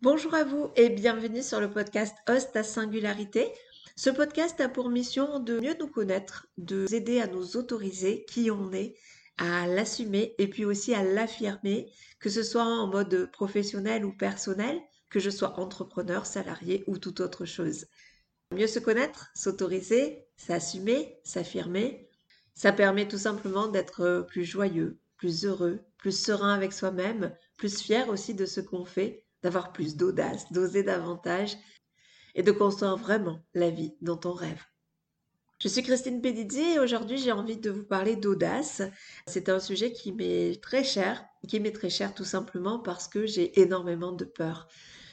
Bonjour à vous et bienvenue sur le podcast Host à Singularité. Ce podcast a pour mission de mieux nous connaître, de nous aider à nous autoriser qui on est, à l'assumer et puis aussi à l'affirmer, que ce soit en mode professionnel ou personnel, que je sois entrepreneur, salarié ou toute autre chose. Mieux se connaître, s'autoriser, s'assumer, s'affirmer, ça permet tout simplement d'être plus joyeux, plus heureux, plus serein avec soi-même, plus fier aussi de ce qu'on fait d'avoir plus d'audace, d'oser davantage et de construire vraiment la vie dont on rêve. Je suis Christine Pedizzi et aujourd'hui j'ai envie de vous parler d'audace. C'est un sujet qui m'est très cher, qui m'est très cher tout simplement parce que j'ai énormément de peur.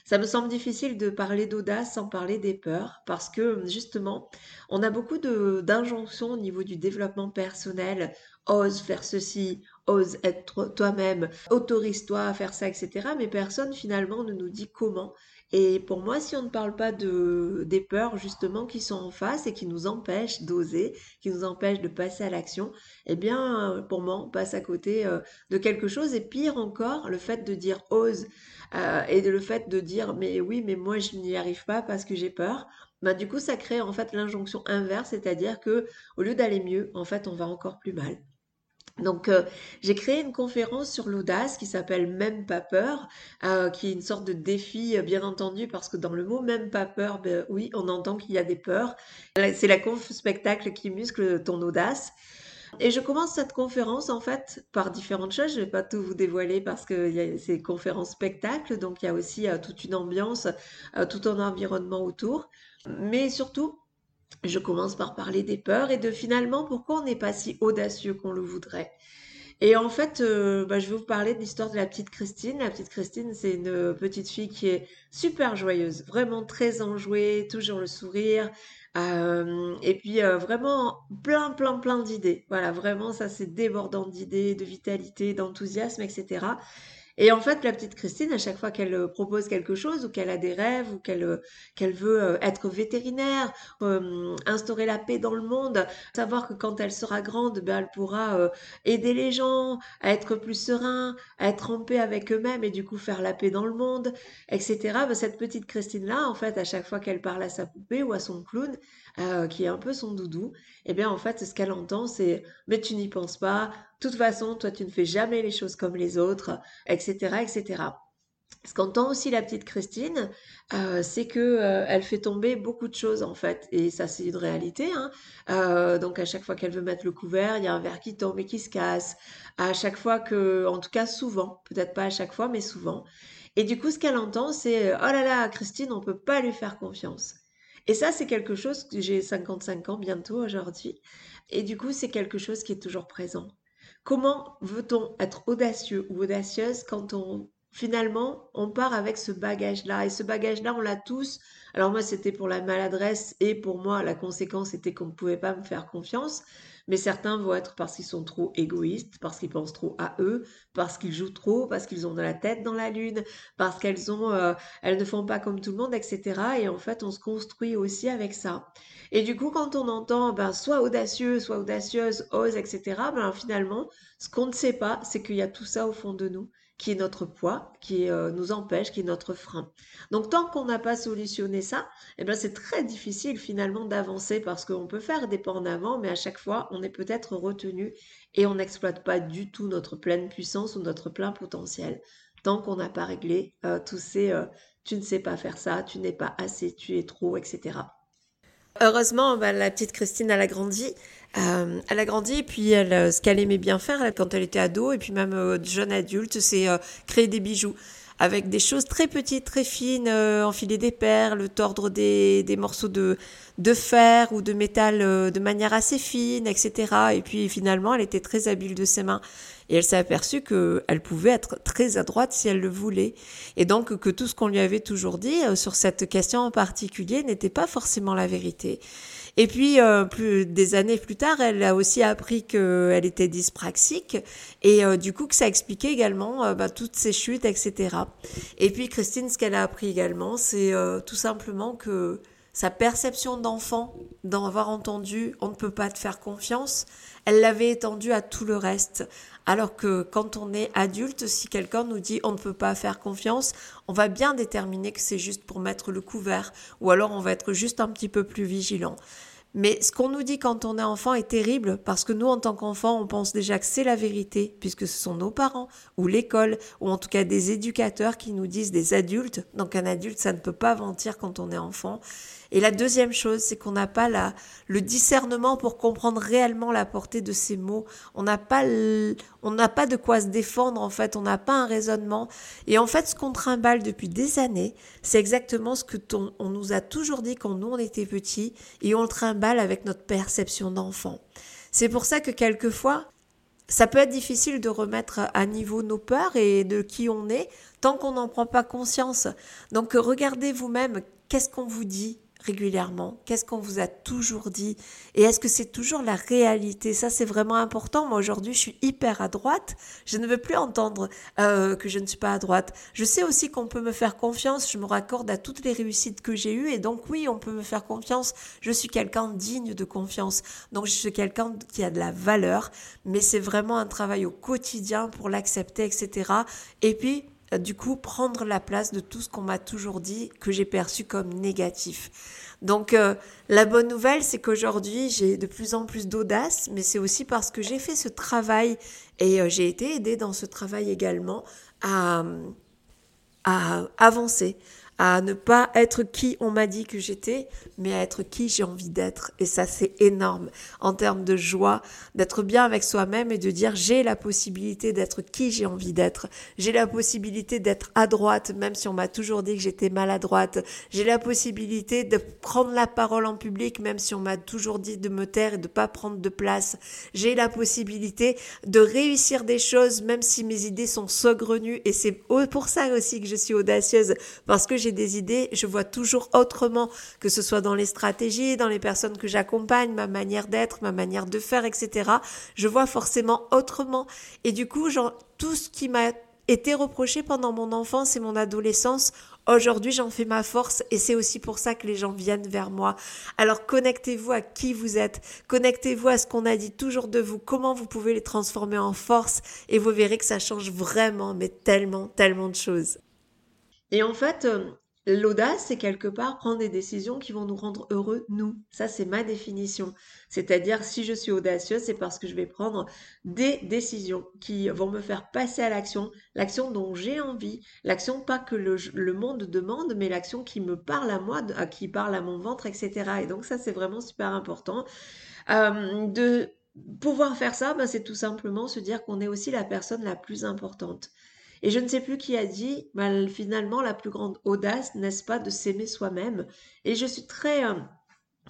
Ça me semble difficile de parler d'audace sans parler des peurs parce que justement, on a beaucoup d'injonctions au niveau du développement personnel. Ose faire ceci, ose être toi-même, autorise-toi à faire ça, etc. Mais personne finalement ne nous dit comment. Et pour moi, si on ne parle pas de, des peurs justement qui sont en face et qui nous empêchent d'oser, qui nous empêchent de passer à l'action, eh bien, pour moi, on passe à côté euh, de quelque chose. Et pire encore, le fait de dire ose euh, et le fait de dire mais oui, mais moi je n'y arrive pas parce que j'ai peur. Bah, du coup, ça crée en fait l'injonction inverse, c'est-à-dire que au lieu d'aller mieux, en fait, on va encore plus mal. Donc, euh, j'ai créé une conférence sur l'audace qui s'appelle Même pas peur, euh, qui est une sorte de défi, euh, bien entendu, parce que dans le mot Même pas peur, ben, oui, on entend qu'il y a des peurs. C'est la conf spectacle qui muscle ton audace. Et je commence cette conférence en fait par différentes choses. Je ne vais pas tout vous dévoiler parce que c'est conférence spectacle, donc il y a aussi toute une ambiance, tout un environnement autour. Mais surtout, je commence par parler des peurs et de finalement pourquoi on n'est pas si audacieux qu'on le voudrait. Et en fait, euh, bah, je vais vous parler de l'histoire de la petite Christine. La petite Christine, c'est une petite fille qui est super joyeuse, vraiment très enjouée, toujours le sourire. Euh, et puis euh, vraiment plein, plein, plein d'idées. Voilà, vraiment, ça c'est débordant d'idées, de vitalité, d'enthousiasme, etc. Et en fait, la petite Christine, à chaque fois qu'elle euh, propose quelque chose ou qu'elle a des rêves ou qu'elle euh, veut euh, être vétérinaire, instaurer la paix dans le monde, savoir que quand elle sera grande, ben, elle pourra aider les gens à être plus sereins, à être en paix avec eux-mêmes et du coup faire la paix dans le monde, etc. Ben, cette petite Christine-là, en fait, à chaque fois qu'elle parle à sa poupée ou à son clown, qui est un peu son doudou, eh bien en fait, ce qu'elle entend, c'est mais tu n'y penses pas, de toute façon, toi, tu ne fais jamais les choses comme les autres, etc., etc. Ce qu'entend aussi la petite Christine, euh, c'est que euh, elle fait tomber beaucoup de choses en fait, et ça c'est une réalité. Hein. Euh, donc à chaque fois qu'elle veut mettre le couvert, il y a un verre qui tombe et qui se casse. À chaque fois que, en tout cas souvent, peut-être pas à chaque fois, mais souvent. Et du coup, ce qu'elle entend, c'est oh là là, Christine, on peut pas lui faire confiance. Et ça, c'est quelque chose que j'ai 55 ans bientôt aujourd'hui. Et du coup, c'est quelque chose qui est toujours présent. Comment veut-on être audacieux ou audacieuse quand on finalement on part avec ce bagage-là? Et ce bagage-là, on l'a tous. Alors moi, c'était pour la maladresse et pour moi, la conséquence était qu'on ne pouvait pas me faire confiance. Mais certains vont être parce qu'ils sont trop égoïstes, parce qu'ils pensent trop à eux, parce qu'ils jouent trop, parce qu'ils ont de la tête dans la lune, parce qu'elles ont, euh, elles ne font pas comme tout le monde, etc. Et en fait, on se construit aussi avec ça. Et du coup, quand on entend, ben, soit audacieux, soit audacieuse, ose, etc. Ben finalement, ce qu'on ne sait pas, c'est qu'il y a tout ça au fond de nous qui est notre poids, qui euh, nous empêche, qui est notre frein. Donc tant qu'on n'a pas solutionné ça, eh ben c'est très difficile finalement d'avancer parce qu'on peut faire des pas en avant, mais à chaque fois on est peut-être retenu et on n'exploite pas du tout notre pleine puissance ou notre plein potentiel tant qu'on n'a pas réglé euh, tous ces euh, tu ne sais pas faire ça, tu n'es pas assez, tu es trop, etc. Heureusement, bah, la petite Christine, elle a grandi. Euh, elle a grandi et puis elle, euh, ce qu'elle aimait bien faire quand elle était ado et puis même euh, jeune adulte, c'est créer des bijoux avec des choses très petites, très fines, enfiler des perles, tordre des, des morceaux de, de fer ou de métal de manière assez fine, etc. Et puis finalement, elle était très habile de ses mains. Et elle s'est aperçue qu'elle pouvait être très adroite si elle le voulait. Et donc que tout ce qu'on lui avait toujours dit sur cette question en particulier n'était pas forcément la vérité. Et puis, euh, plus des années plus tard, elle a aussi appris qu'elle était dyspraxique et euh, du coup que ça expliquait également euh, bah, toutes ses chutes, etc. Et puis Christine, ce qu'elle a appris également, c'est tout simplement que sa perception d'enfant, d'en avoir entendu on ne peut pas te faire confiance, elle l'avait étendue à tout le reste. Alors que quand on est adulte, si quelqu'un nous dit on ne peut pas faire confiance, on va bien déterminer que c'est juste pour mettre le couvert, ou alors on va être juste un petit peu plus vigilant. Mais ce qu'on nous dit quand on est enfant est terrible parce que nous, en tant qu'enfants, on pense déjà que c'est la vérité puisque ce sont nos parents ou l'école ou en tout cas des éducateurs qui nous disent des adultes. Donc un adulte, ça ne peut pas mentir quand on est enfant. Et la deuxième chose, c'est qu'on n'a pas la, le discernement pour comprendre réellement la portée de ces mots. On n'a pas, on n'a pas de quoi se défendre en fait. On n'a pas un raisonnement. Et en fait, ce qu'on trimballe depuis des années, c'est exactement ce que on nous a toujours dit quand nous on était petits, et on le trimballe avec notre perception d'enfant. C'est pour ça que quelquefois, ça peut être difficile de remettre à niveau nos peurs et de qui on est tant qu'on n'en prend pas conscience. Donc regardez vous-même, qu'est-ce qu'on vous dit régulièrement? Qu'est-ce qu'on vous a toujours dit? Et est-ce que c'est toujours la réalité? Ça, c'est vraiment important. Moi, aujourd'hui, je suis hyper à droite. Je ne veux plus entendre euh, que je ne suis pas à droite. Je sais aussi qu'on peut me faire confiance. Je me raccorde à toutes les réussites que j'ai eues. Et donc, oui, on peut me faire confiance. Je suis quelqu'un digne de confiance. Donc, je suis quelqu'un qui a de la valeur. Mais c'est vraiment un travail au quotidien pour l'accepter, etc. Et puis, du coup prendre la place de tout ce qu'on m'a toujours dit que j'ai perçu comme négatif. Donc euh, la bonne nouvelle, c'est qu'aujourd'hui j'ai de plus en plus d'audace, mais c'est aussi parce que j'ai fait ce travail et euh, j'ai été aidée dans ce travail également à, à avancer, à ne pas être qui on m'a dit que j'étais, mais à être qui j'ai envie d'être. Et ça, c'est énorme en termes de joie, d'être bien avec soi-même et de dire j'ai la possibilité d'être qui j'ai envie d'être. J'ai la possibilité d'être à droite, même si on m'a toujours dit que j'étais maladroite. J'ai la possibilité de prendre la parole en public, même si on m'a toujours dit de me taire et de pas prendre de place. J'ai la possibilité de réussir des choses, même si mes idées sont saugrenues. Et c'est pour ça aussi que je suis audacieuse, parce que j'ai des idées, je vois toujours autrement, que ce soit dans les stratégies, dans les personnes que j'accompagne, ma manière d'être, ma manière de faire, etc. Je vois forcément autrement. Et du coup, tout ce qui m'a été reproché pendant mon enfance et mon adolescence, Aujourd'hui, j'en fais ma force et c'est aussi pour ça que les gens viennent vers moi. Alors connectez-vous à qui vous êtes, connectez-vous à ce qu'on a dit toujours de vous, comment vous pouvez les transformer en force? Et vous verrez que ça change vraiment, mais tellement, tellement de choses. Et en fait, euh, l'audace, c'est quelque part prendre des décisions qui vont nous rendre heureux, nous. Ça, c'est ma définition. C'est-à-dire, si je suis audacieuse, c'est parce que je vais prendre des décisions qui vont me faire passer à l'action, l'action dont j'ai envie, l'action pas que le, monde demande, mais l'action qui me parle à moi, qui parle à mon ventre, etc. Et donc, ça, c'est vraiment super important. Euh, de pouvoir faire ça, ben, c'est tout simplement se dire qu'on est aussi la personne la plus importante. Et je ne sais plus qui a dit, bah, finalement, la plus grande audace, n'est-ce pas, de s'aimer soi-même. Et je suis très euh,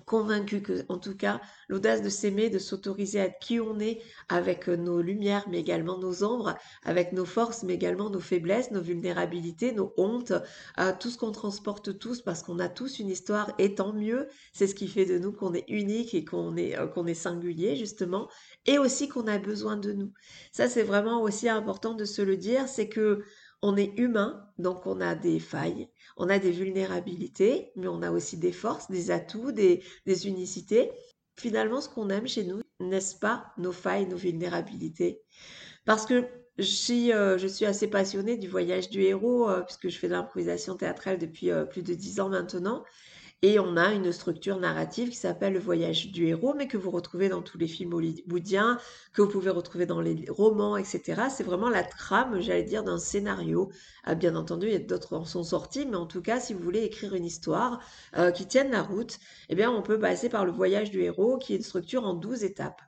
convaincue que, en tout cas, l'audace de s'aimer, de s'autoriser à être qui on est, avec euh, nos lumières, mais également nos ombres, avec nos forces, mais également nos faiblesses, nos vulnérabilités, nos hontes, euh, tout ce qu'on transporte tous, parce qu'on a tous une histoire, et tant mieux, c'est ce qui fait de nous qu'on est unique et qu'on est, qu'on est singulier, justement et aussi qu'on a besoin de nous. Ça, c'est vraiment aussi important de se le dire, c'est que on est humain, donc on a des failles, on a des vulnérabilités, mais on a aussi des forces, des atouts, des, unicités. Finalement, ce qu'on aime chez nous, n'est-ce pas nos failles, nos vulnérabilités? Parce que euh, je suis assez passionnée du voyage du héros, euh, puisque je fais de l'improvisation théâtrale depuis euh, plus de dix ans maintenant, et on a une structure narrative qui s'appelle le voyage du héros, mais que vous retrouvez dans tous les films hollywoodiens, que vous pouvez retrouver dans les romans, etc. C'est vraiment la trame, j'allais dire, d'un scénario. Ah, bien entendu, il y a d'autres en sont sortis, mais en tout cas, si vous voulez écrire une histoire euh, qui tienne la route, eh bien, on peut passer par le voyage du héros, qui est une structure en 12 étapes.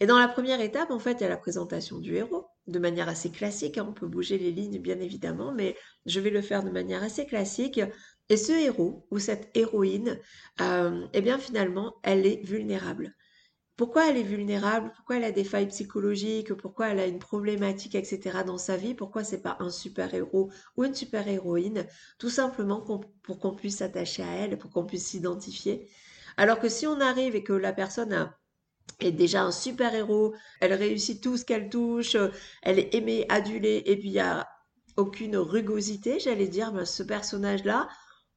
Et dans la première étape, en fait, il y a la présentation du héros, de manière assez classique. Hein. on peut bouger les lignes, bien évidemment, mais je vais le faire de manière assez classique. Et ce héros ou cette héroïne, euh, eh bien finalement, elle est vulnérable. Pourquoi elle est vulnérable? Pourquoi elle a des failles psychologiques? Pourquoi elle a une problématique, etc. dans sa vie? Pourquoi c'est pas un super héros ou une super héroïne Tout simplement pour qu'on puisse s'attacher à elle, pour qu'on puisse s'identifier. Alors que si on arrive et que la personne est déjà un super héros, elle réussit tout ce qu'elle touche, elle est aimée, adulée, et puis il n'y a aucune rugosité, j'allais dire, ben, ce personnage-là,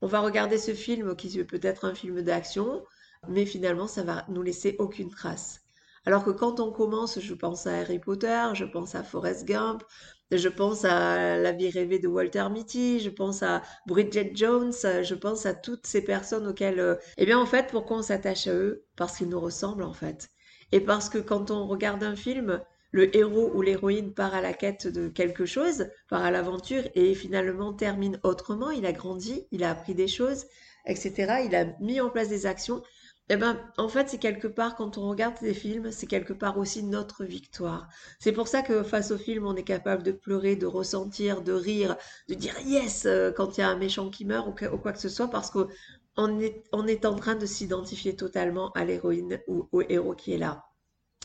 on va regarder ce film qui peut être un film d'action, mais finalement, ça va nous laisser aucune trace. Alors que quand on commence, je pense à Harry Potter, je pense à Forrest Gump, je pense à La vie rêvée de Walter Mitty, je pense à Bridget Jones, je pense à toutes ces personnes auxquelles... Eh bien, en fait, pourquoi on s'attache à eux? Parce qu'ils nous ressemblent, en fait. Et parce que quand on regarde un film, le héros ou l'héroïne part à la quête de quelque chose, part à l'aventure et finalement termine autrement, il a grandi, il a appris des choses, etc. Il a mis en place des actions eh ben, en fait, c'est quelque part, quand on regarde des films, c'est quelque part aussi notre victoire. C'est pour ça que face au film, on est capable de pleurer, de ressentir, de rire, de dire yes euh, quand il y a un méchant qui meurt ou, quoi que ce soit, parce qu'on est, en train de s'identifier totalement à l'héroïne ou au héros qui est là.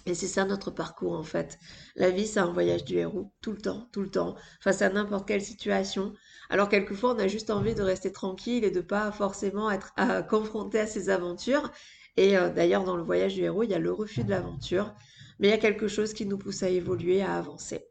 Et c'est ça notre parcours en fait. La vie, c'est un voyage du héros, tout le temps, tout le temps, face à n'importe quelle situation. Alors quelquefois, on a juste envie de rester tranquille et de pas forcément être confronté à ces aventures. Et euh, d'ailleurs, dans le voyage du héros, il y a le refus de l'aventure, mais il y a quelque chose qui nous pousse à évoluer, à avancer.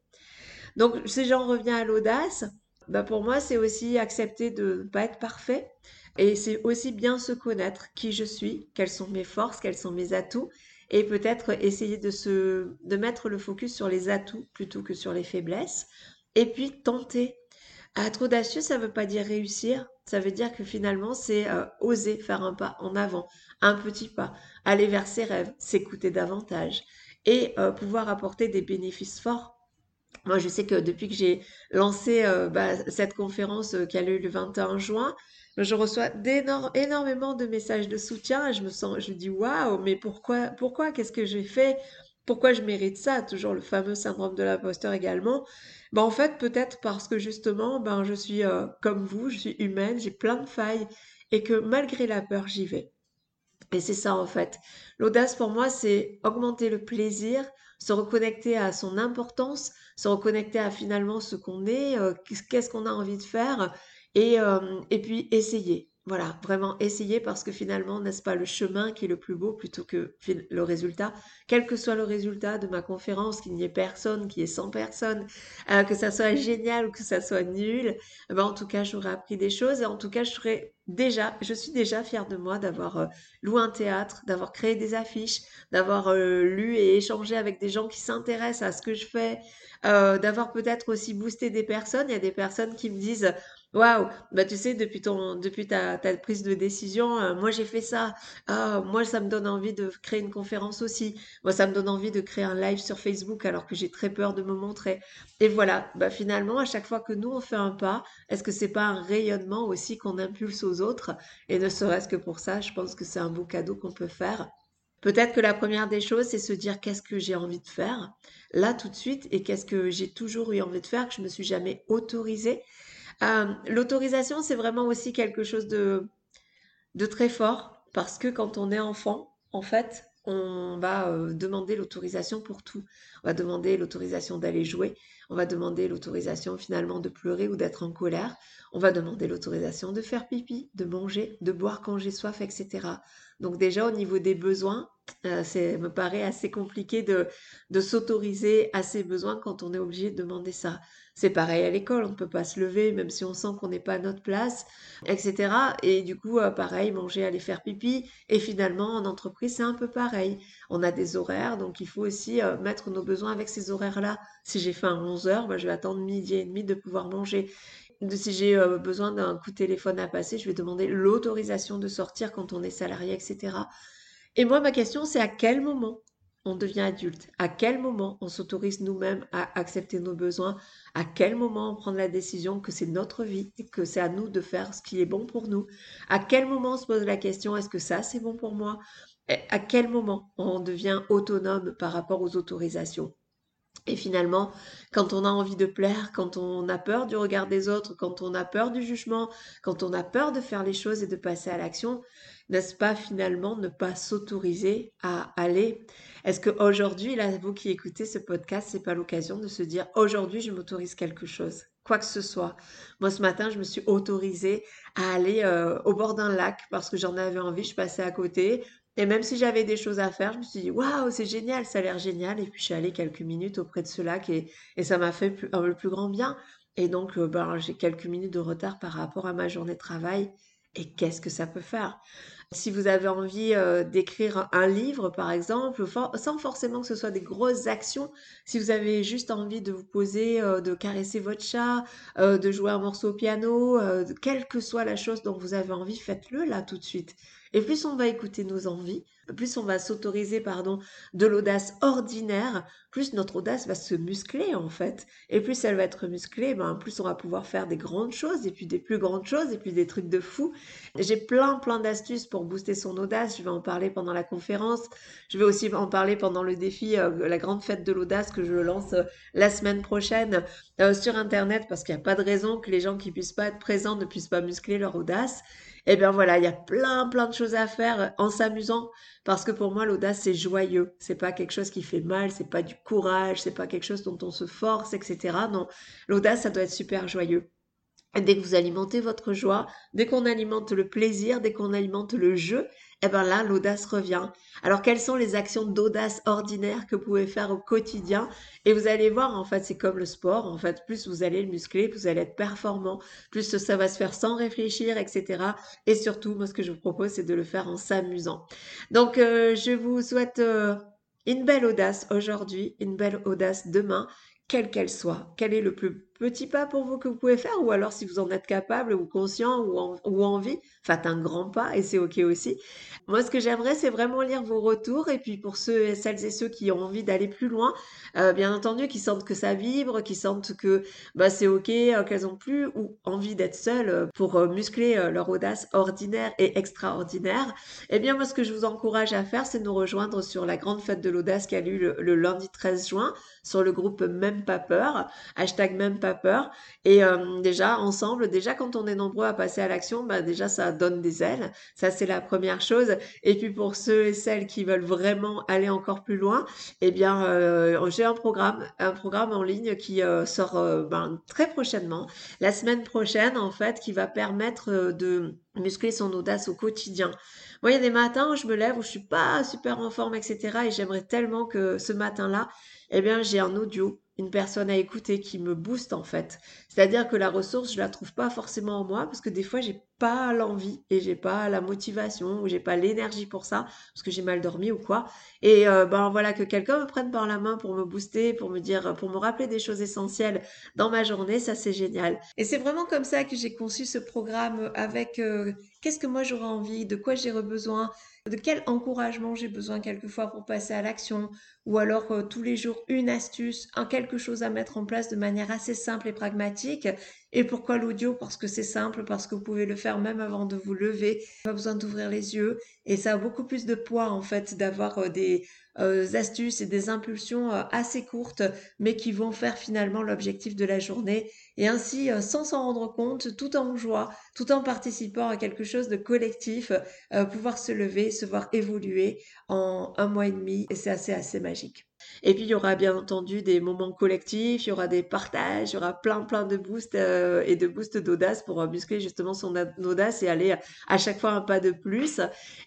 Donc, si j'en reviens à l'audace, bah pour moi, c'est aussi accepter de ne pas être parfait. Et c'est aussi bien se connaître qui je suis, quelles sont mes forces, quels sont mes atouts, et peut-être essayer de, se, de mettre le focus sur les atouts plutôt que sur les faiblesses, et puis tenter. Être audacieux, ça ne veut pas dire réussir, ça veut dire que finalement, c'est euh, oser faire un pas en avant, un petit pas, aller vers ses rêves, s'écouter davantage et euh, pouvoir apporter des bénéfices forts. Moi, je sais que depuis que j'ai lancé euh, bah, cette conférence qui a eu le 21 juin, je reçois énormément de messages de soutien et je me sens, je dis waouh, mais pourquoi, pourquoi, qu'est-ce que j'ai fait? Pourquoi je mérite ça? Toujours le fameux syndrome de l'imposteur également. Ben, en fait, peut-être parce que justement, ben, je suis euh, comme vous, je suis humaine, j'ai plein de failles et que malgré la peur, j'y vais. Et c'est ça en fait. L'audace pour moi, c'est augmenter le plaisir, se reconnecter à son importance, se reconnecter à finalement ce qu'on est, euh, qu'est-ce qu'on a envie de faire et, euh, et puis essayer. Voilà, vraiment essayer parce que finalement, n'est-ce pas le chemin qui est le plus beau plutôt que le résultat Quel que soit le résultat de ma conférence, qu'il n'y ait personne, qu'il y ait 100 personnes, euh, que ça soit génial ou que ça soit nul, eh ben en tout cas, j'aurais appris des choses et en tout cas, je serais déjà, je suis déjà fière de moi d'avoir euh, loué un théâtre, d'avoir créé des affiches, d'avoir lu et échangé avec des gens qui s'intéressent à ce que je fais, d'avoir peut-être aussi boosté des personnes. Il y a des personnes qui me disent Waouh, bah tu sais, depuis ta prise de décision, euh, moi j'ai fait ça. Ah, moi ça me donne envie de créer une conférence aussi. Moi ça me donne envie de créer un live sur Facebook alors que j'ai très peur de me montrer. Et voilà, bah finalement à chaque fois que nous on fait un pas, est-ce que c'est pas un rayonnement aussi qu'on impulse aux autres? Et ne serait-ce que pour ça, je pense que c'est un beau cadeau qu'on peut faire. Peut-être que la première des choses, c'est se dire qu'est-ce que j'ai envie de faire là tout de suite et qu'est-ce que j'ai toujours eu envie de faire que je me suis jamais autorisée. Euh, l'autorisation, c'est vraiment aussi quelque chose de, très fort parce que quand on est enfant, en fait, on va euh, demander l'autorisation pour tout. On va demander l'autorisation d'aller jouer, on va demander l'autorisation finalement de pleurer ou d'être en colère, on va demander l'autorisation de faire pipi, de manger, de boire quand j'ai soif, etc. Donc déjà au niveau des besoins, euh, ça me paraît assez compliqué de, de s'autoriser à ses besoins quand on est obligé de demander ça. C'est pareil à l'école, on ne peut pas se lever même si on sent qu'on n'est pas à notre place, etc. Et du coup, euh, pareil, manger, aller faire pipi. Et finalement, en entreprise, c'est un peu pareil. On a des horaires, donc il faut aussi euh, mettre nos besoins avec ces horaires-là. Si j'ai faim à 11 heures, bah, je vais attendre midi et demi de pouvoir manger. Si j'ai euh, besoin d'un coup de téléphone à passer, je vais demander l'autorisation de sortir quand on est salarié, etc. Et moi, ma question, c'est à quel moment on devient adulte. À quel moment on s'autorise nous-mêmes à accepter nos besoins? À quel moment on prend la décision que c'est notre vie, que c'est à nous de faire ce qui est bon pour nous? À quel moment on se pose la question est-ce que ça c'est bon pour moi? À quel moment on devient autonome par rapport aux autorisations? Et finalement, quand on a envie de plaire, quand on a peur du regard des autres, quand on a peur du jugement, quand on a peur de faire les choses et de passer à l'action, n'est-ce pas finalement ne pas s'autoriser à aller? Est-ce qu'aujourd'hui, là, vous qui écoutez ce podcast, c'est pas l'occasion de se dire aujourd'hui, je m'autorise quelque chose quoi que ce soit? Moi, ce matin, je me suis autorisée à aller euh, au bord d'un lac parce que j'en avais envie, je passais à côté. Et même si j'avais des choses à faire, je me suis dit, waouh, c'est génial, ça a l'air génial. Et puis, je suis allée quelques minutes auprès de ce lac et, ça m'a fait le plus grand bien. Et donc, euh, ben, j'ai quelques minutes de retard par rapport à ma journée de travail. Et qu'est-ce que ça peut faire? Si vous avez envie euh, d'écrire un livre, par exemple, sans forcément que ce soit des grosses actions, si vous avez juste envie de vous poser, euh, de caresser votre chat, euh, de jouer un morceau au piano, quelle que soit la chose dont vous avez envie, faites-le là tout de suite. Et plus on va écouter nos envies, plus on va s'autoriser, pardon, de l'audace ordinaire, plus notre audace va se muscler en fait. Et plus elle va être musclée, ben, plus on va pouvoir faire des grandes choses, et puis des plus grandes choses, et puis des trucs de fou. J'ai plein, plein d'astuces pour booster son audace. Je vais en parler pendant la conférence. Je vais aussi en parler pendant le défi, euh, la grande fête de l'audace que je lance euh, la semaine prochaine euh, sur Internet, parce qu'il n'y a pas de raison que les gens qui puissent pas être présents ne puissent pas muscler leur audace. Et eh bien voilà, il y a plein plein de choses à faire en s'amusant parce que pour moi l'audace c'est joyeux, c'est pas quelque chose qui fait mal, c'est pas du courage, c'est pas quelque chose dont on se force, etc. Non, l'audace ça doit être super joyeux. dès que vous alimentez votre joie, dès qu'on alimente le plaisir, dès qu'on alimente le jeu, eh bien là, l'audace revient. Alors, quelles sont les actions d'audace ordinaires que vous pouvez faire au quotidien? Et vous allez voir, en fait, c'est comme le sport. En fait, plus vous allez le muscler, plus vous allez être performant, plus ça va se faire sans réfléchir, etc. Et surtout, moi, ce que je vous propose, c'est de le faire en s'amusant. Donc, euh, je vous souhaite euh, une belle audace aujourd'hui, une belle audace demain, quelle qu'elle soit. Quel est le plus petit pas pour vous que vous pouvez faire, ou alors si vous en êtes capable ou conscient ou, ou envie, faites un grand pas et c'est ok aussi. Moi, ce que j'aimerais, c'est vraiment lire vos retours et puis pour ceux et celles et ceux qui ont envie d'aller plus loin, euh, bien entendu, qui sentent que ça vibre, qui sentent que bah, c'est ok, euh, qu'elles ont plus ou envie d'être seules euh, pour muscler leur audace ordinaire et extraordinaire. Eh bien, moi, ce que je vous encourage à faire, c'est nous rejoindre sur la grande fête de l'audace qui a lieu le, lundi 13 juin sur le groupe Même pas peur, hashtag Même peur. Et euh, déjà, ensemble, déjà quand on est nombreux à passer à l'action, bah, déjà ça donne des ailes. Ça, c'est la première chose. Et puis pour ceux et celles qui veulent vraiment aller encore plus loin, eh bien, euh, j'ai un programme, un programme en ligne qui euh, sort ben, très prochainement, la semaine prochaine en fait, qui va permettre de muscler son audace au quotidien. Moi, il y a des matins où je me lève où je suis pas super en forme, etc. Et j'aimerais tellement que ce matin-là, eh bien, j'ai un audio une personne à écouter qui me booste en fait. C'est-à-dire que la ressource, je la trouve pas forcément en moi parce que des fois j'ai pas l'envie et j'ai pas la motivation ou j'ai pas l'énergie pour ça parce que j'ai mal dormi ou quoi. Et euh, ben voilà que quelqu'un me prenne par la main pour me booster, pour me dire, pour me rappeler des choses essentielles dans ma journée, ça c'est génial. Et c'est vraiment comme ça que j'ai conçu ce programme avec euh, qu'est-ce que moi j'aurais envie, de quoi j'ai besoin, de quel encouragement j'ai besoin quelquefois pour passer à l'action, ou alors euh, tous les jours une astuce, un quelque chose à mettre en place de manière assez simple et pragmatique? Et pourquoi l'audio? Parce que c'est simple, parce que vous pouvez le faire même avant de vous lever, pas besoin d'ouvrir les yeux, et ça a beaucoup plus de poids en fait d'avoir euh, des euh, astuces et des impulsions assez courtes, mais qui vont faire finalement l'objectif de la journée. Et ainsi, euh, sans s'en rendre compte, tout en joie, tout en participant à quelque chose de collectif, euh, pouvoir se lever, se voir évoluer en un mois et demi, et c'est assez, assez magique. Et puis, il y aura bien entendu des moments collectifs, il y aura des partages, il y aura plein, plein de boosts euh, et de boosts d'audace pour muscler justement son audace et aller à chaque fois un pas de plus.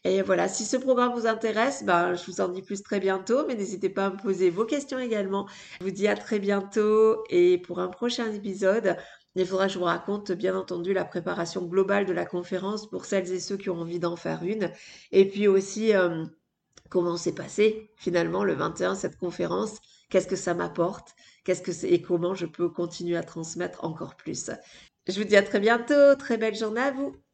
Et voilà, si ce programme vous intéresse, ben, je vous en dis plus très bientôt, mais n'hésitez pas à me poser vos questions également. Je vous dis à très bientôt et pour un prochain épisode. Il faudra que je vous raconte, bien entendu, la préparation globale de la conférence pour celles et ceux qui ont envie d'en faire une. Et puis aussi, euh, comment s'est passé finalement le 21 cette conférence, qu'est-ce que ça m'apporte, qu'est-ce que c'est et comment je peux continuer à transmettre encore plus? Je vous dis à très bientôt, très belle journée à vous.